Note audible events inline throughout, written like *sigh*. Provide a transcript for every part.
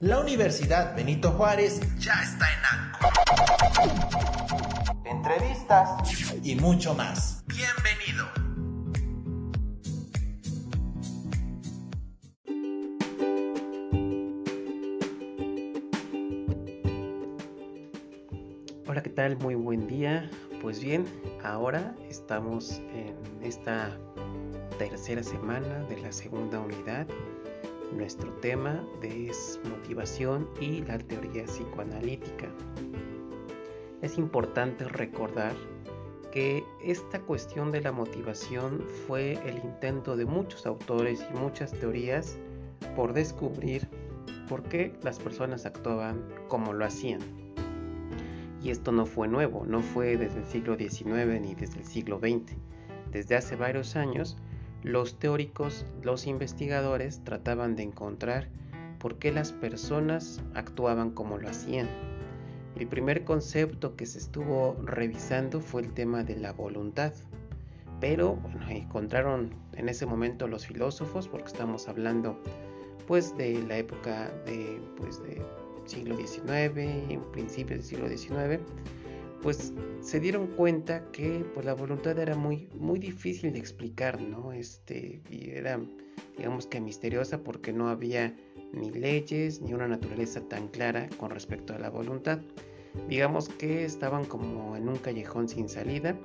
La Universidad Benito Juárez ya está en ANCO. Entrevistas y mucho más. Bienvenido. Hola, ¿qué tal? Muy buen día. Pues bien, ahora estamos en esta tercera semana de la segunda unidad. Nuestro tema es motivación y la teoría psicoanalítica. Es importante recordar que esta cuestión de la motivación fue el intento de muchos autores y muchas teorías por descubrir por qué las personas actuaban como lo hacían. Y esto no fue nuevo, no fue desde el siglo XIX ni desde el siglo XX. Desde hace varios años, los teóricos, los investigadores trataban de encontrar por qué las personas actuaban como lo hacían. El primer concepto que se estuvo revisando fue el tema de la voluntad. Pero encontraron en ese momento los filósofos, porque estamos hablando pues de la época de, pues, siglo XIX, principios del siglo XIX, pues se dieron cuenta que pues, la voluntad era muy, muy difícil de explicar, ¿no? Este, era, digamos que misteriosa porque no había ni leyes ni una naturaleza tan clara con respecto a la voluntad. Digamos que estaban como en un callejón sin salida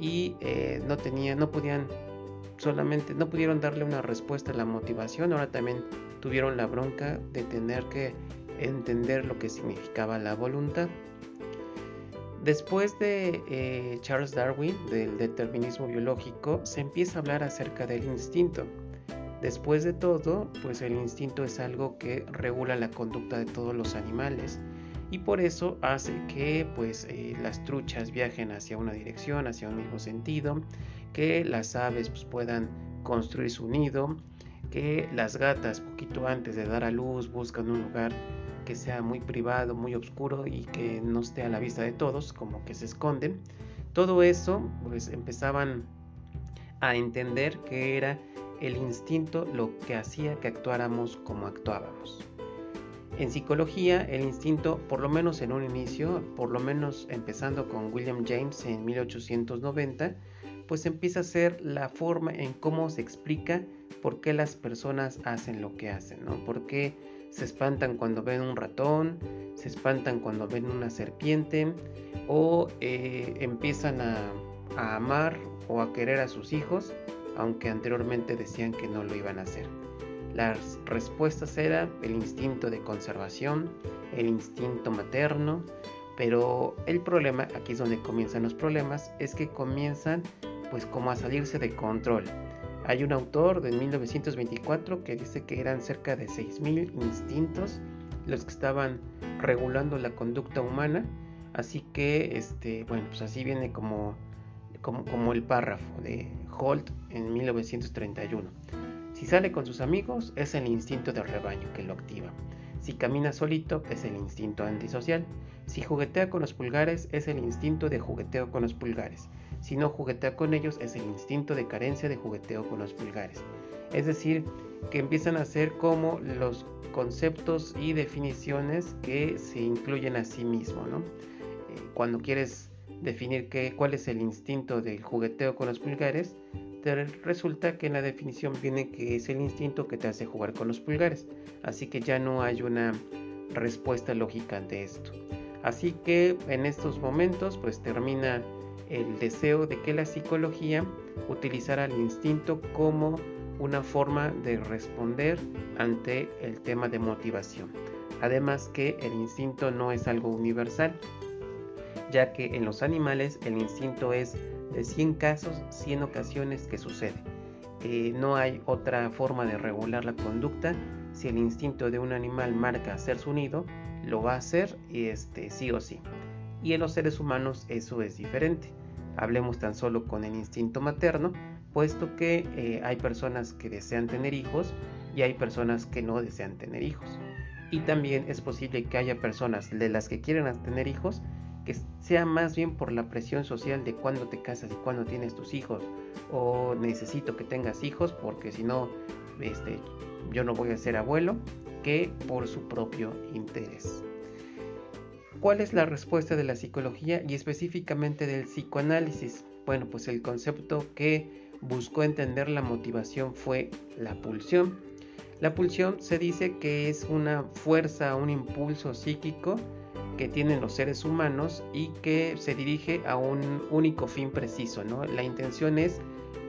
y eh, no tenían, no podían solamente, no pudieron darle una respuesta a la motivación, ahora también tuvieron la bronca de tener que entender lo que significaba la voluntad. Después de eh, Charles Darwin, del determinismo biológico, se empieza a hablar acerca del instinto. Después de todo, pues el instinto es algo que regula la conducta de todos los animales y por eso hace que pues eh, las truchas viajen hacia una dirección, hacia un mismo sentido, que las aves pues, puedan construir su nido, que las gatas poquito antes de dar a luz buscan un lugar que sea muy privado, muy oscuro y que no esté a la vista de todos, como que se esconden. Todo eso pues empezaban a entender que era el instinto lo que hacía que actuáramos como actuábamos. En psicología, el instinto, por lo menos en un inicio, por lo menos empezando con William James en 1890, pues empieza a ser la forma en cómo se explica por qué las personas hacen lo que hacen, ¿no? ¿Por qué se espantan cuando ven un ratón, se espantan cuando ven una serpiente o eh, empiezan a, a amar o a querer a sus hijos, aunque anteriormente decían que no lo iban a hacer. Las respuestas eran el instinto de conservación, el instinto materno, pero el problema, aquí es donde comienzan los problemas, es que comienzan pues como a salirse de control. Hay un autor de 1924 que dice que eran cerca de 6.000 instintos los que estaban regulando la conducta humana. Así que, este, bueno, pues así viene como, como, como el párrafo de Holt en 1931. Si sale con sus amigos, es el instinto de rebaño que lo activa. Si camina solito, es el instinto antisocial. Si juguetea con los pulgares, es el instinto de jugueteo con los pulgares. Si no juguetea con ellos, es el instinto de carencia de jugueteo con los pulgares. Es decir, que empiezan a ser como los conceptos y definiciones que se incluyen a sí mismo. ¿no? Eh, cuando quieres definir qué, cuál es el instinto del jugueteo con los pulgares, te resulta que en la definición viene que es el instinto que te hace jugar con los pulgares. Así que ya no hay una respuesta lógica ante esto. Así que en estos momentos pues termina el deseo de que la psicología utilizara el instinto como una forma de responder ante el tema de motivación. Además que el instinto no es algo universal, ya que en los animales el instinto es de 100 casos, 100 ocasiones que sucede. Eh, no hay otra forma de regular la conducta. Si el instinto de un animal marca hacer su nido, lo va a hacer y este, sí o sí y en los seres humanos eso es diferente. Hablemos tan solo con el instinto materno, puesto que eh, hay personas que desean tener hijos y hay personas que no desean tener hijos. Y también es posible que haya personas de las que quieren tener hijos que sea más bien por la presión social de cuándo te casas y cuándo tienes tus hijos o necesito que tengas hijos porque si no este, yo no voy a ser abuelo que por su propio interés. ¿Cuál es la respuesta de la psicología y específicamente del psicoanálisis? Bueno, pues el concepto que buscó entender la motivación fue la pulsión. La pulsión se dice que es una fuerza, un impulso psíquico que tienen los seres humanos y que se dirige a un único fin preciso. ¿no? La intención es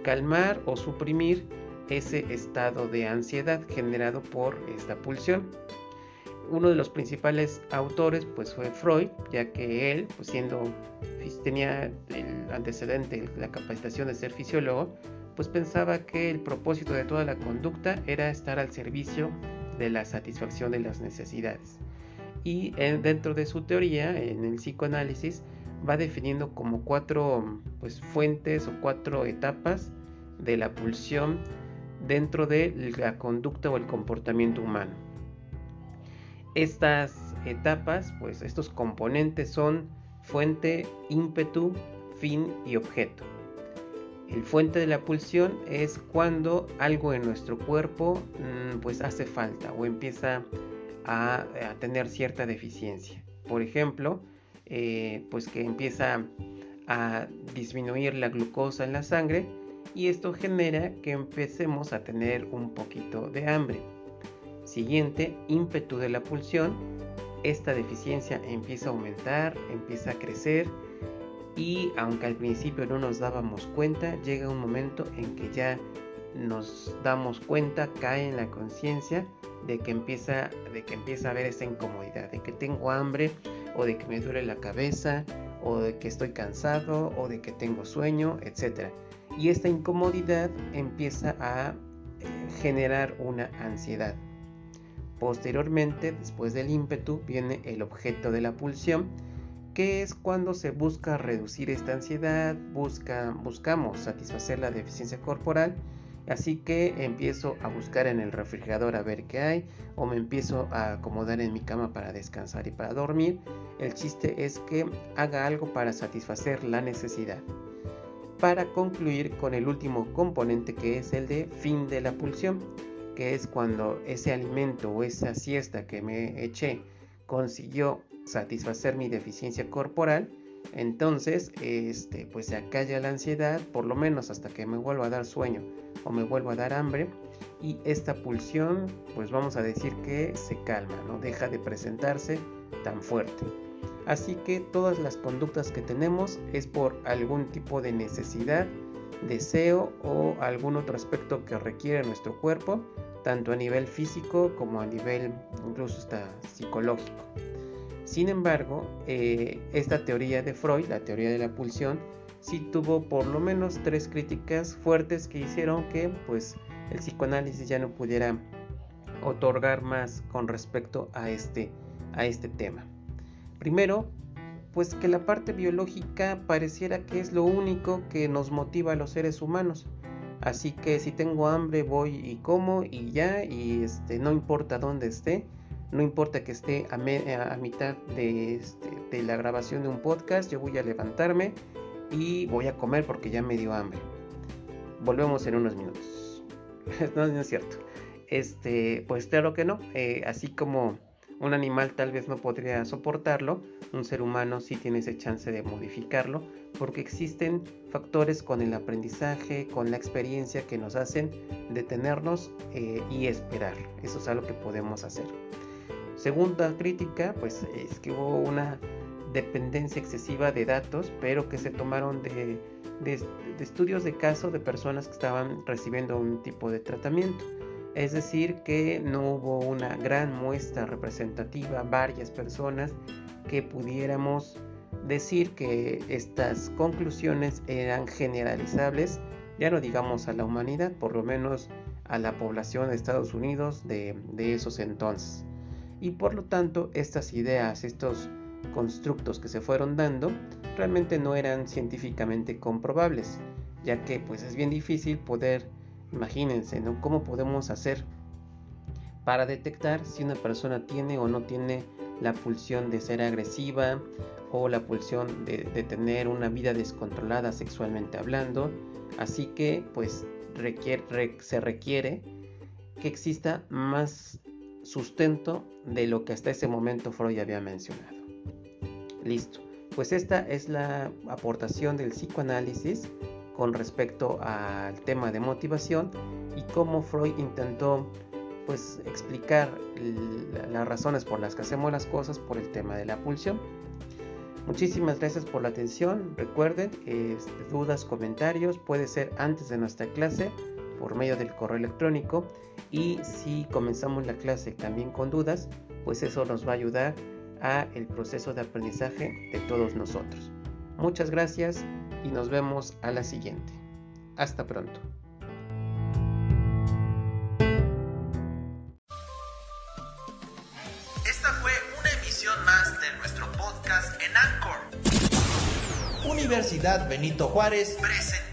calmar o suprimir ese estado de ansiedad generado por esta pulsión. Uno de los principales autores pues fue Freud, ya que él, pues siendo tenía el antecedente, la capacitación de ser fisiólogo, pues pensaba que el propósito de toda la conducta era estar al servicio de la satisfacción de las necesidades. Y dentro de su teoría, en el psicoanálisis, va definiendo como cuatro pues, fuentes o cuatro etapas de la pulsión dentro de la conducta o el comportamiento humano. Estas etapas, pues estos componentes son fuente, ímpetu, fin y objeto. El fuente de la pulsión es cuando algo en nuestro cuerpo mm, pues hace falta o empieza a, tener cierta deficiencia. Por ejemplo, eh, pues que empieza a disminuir la glucosa en la sangre y esto genera que empecemos a tener un poquito de hambre. Siguiente, ímpetu de la pulsión. Esta deficiencia empieza a aumentar, empieza a crecer y aunque al principio no nos dábamos cuenta, llega un momento en que ya nos damos cuenta, cae en la conciencia de que empieza de que empieza a haber esa incomodidad, de que tengo hambre o de que me duele la cabeza o de que estoy cansado o de que tengo sueño, etc y esta incomodidad empieza a eh, generar una ansiedad. Posteriormente, después del ímpetu, viene el objeto de la pulsión, que es cuando se busca reducir esta ansiedad, busca, buscamos satisfacer la deficiencia corporal, así que empiezo a buscar en el refrigerador a ver qué hay, o me empiezo a acomodar en mi cama para descansar y para dormir. El chiste es que haga algo para satisfacer la necesidad para concluir con el último componente que es el de fin de la pulsión, que es cuando ese alimento o esa siesta que me eché consiguió satisfacer mi deficiencia corporal, entonces este, pues se acalla la ansiedad, por lo menos hasta que me vuelva a dar sueño o me vuelva a dar hambre, y esta pulsión pues vamos a decir que se calma, no deja de presentarse tan fuerte. Así que todas las conductas que tenemos es por algún tipo de necesidad, deseo o algún otro aspecto que requiere nuestro cuerpo, tanto a nivel físico como a nivel incluso hasta psicológico. Sin embargo, eh, esta teoría de Freud, la teoría de la pulsión, sí tuvo por lo menos tres críticas fuertes que hicieron que pues el psicoanálisis ya no pudiera otorgar más con respecto a este, a este tema. Primero, pues que la parte biológica pareciera que es lo único que nos motiva a los seres humanos. Así que si tengo hambre voy y como y ya, y este, no importa dónde esté, no importa que esté a, mitad de, este, de la grabación de un podcast, yo voy a levantarme y voy a comer porque ya me dio hambre. Volvemos en unos minutos. *laughs* no, es cierto. Este, pues claro que no. Eh, así como un animal tal vez no podría soportarlo, un ser humano sí tiene ese chance de modificarlo, porque existen factores con el aprendizaje, con la experiencia que nos hacen detenernos eh, y esperar. Eso es algo que podemos hacer. Segunda crítica, pues es que hubo una dependencia excesiva de datos, pero que se tomaron de, de estudios de caso de personas que estaban recibiendo un tipo de tratamiento es decir, que no hubo una gran muestra representativa, varias personas que pudiéramos decir que estas conclusiones eran generalizables, ya no digamos a la humanidad, por lo menos a la población de Estados Unidos de, de esos entonces. Y por lo tanto, estas ideas, estos constructos que se fueron dando, realmente no eran científicamente comprobables, ya que pues es bien difícil poder Imagínense, ¿no? ¿Cómo podemos hacer para detectar si una persona tiene o no tiene la pulsión de ser agresiva o la pulsión de, tener una vida descontrolada sexualmente hablando? Así que, pues, se requiere que exista más sustento de lo que hasta ese momento Freud había mencionado. Listo, pues esta es la aportación del psicoanálisis con respecto al tema de motivación y cómo Freud intentó pues explicar las razones por las que hacemos las cosas por el tema de la pulsión. Muchísimas gracias por la atención. Recuerden, este, dudas, comentarios, puede ser antes de nuestra clase por medio del correo electrónico y si comenzamos la clase también con dudas, pues eso nos va a ayudar a el proceso de aprendizaje de todos nosotros. Muchas gracias y nos vemos a la siguiente. Hasta pronto. Esta fue una emisión más de nuestro podcast en Anchor. Universidad Benito Juárez presenta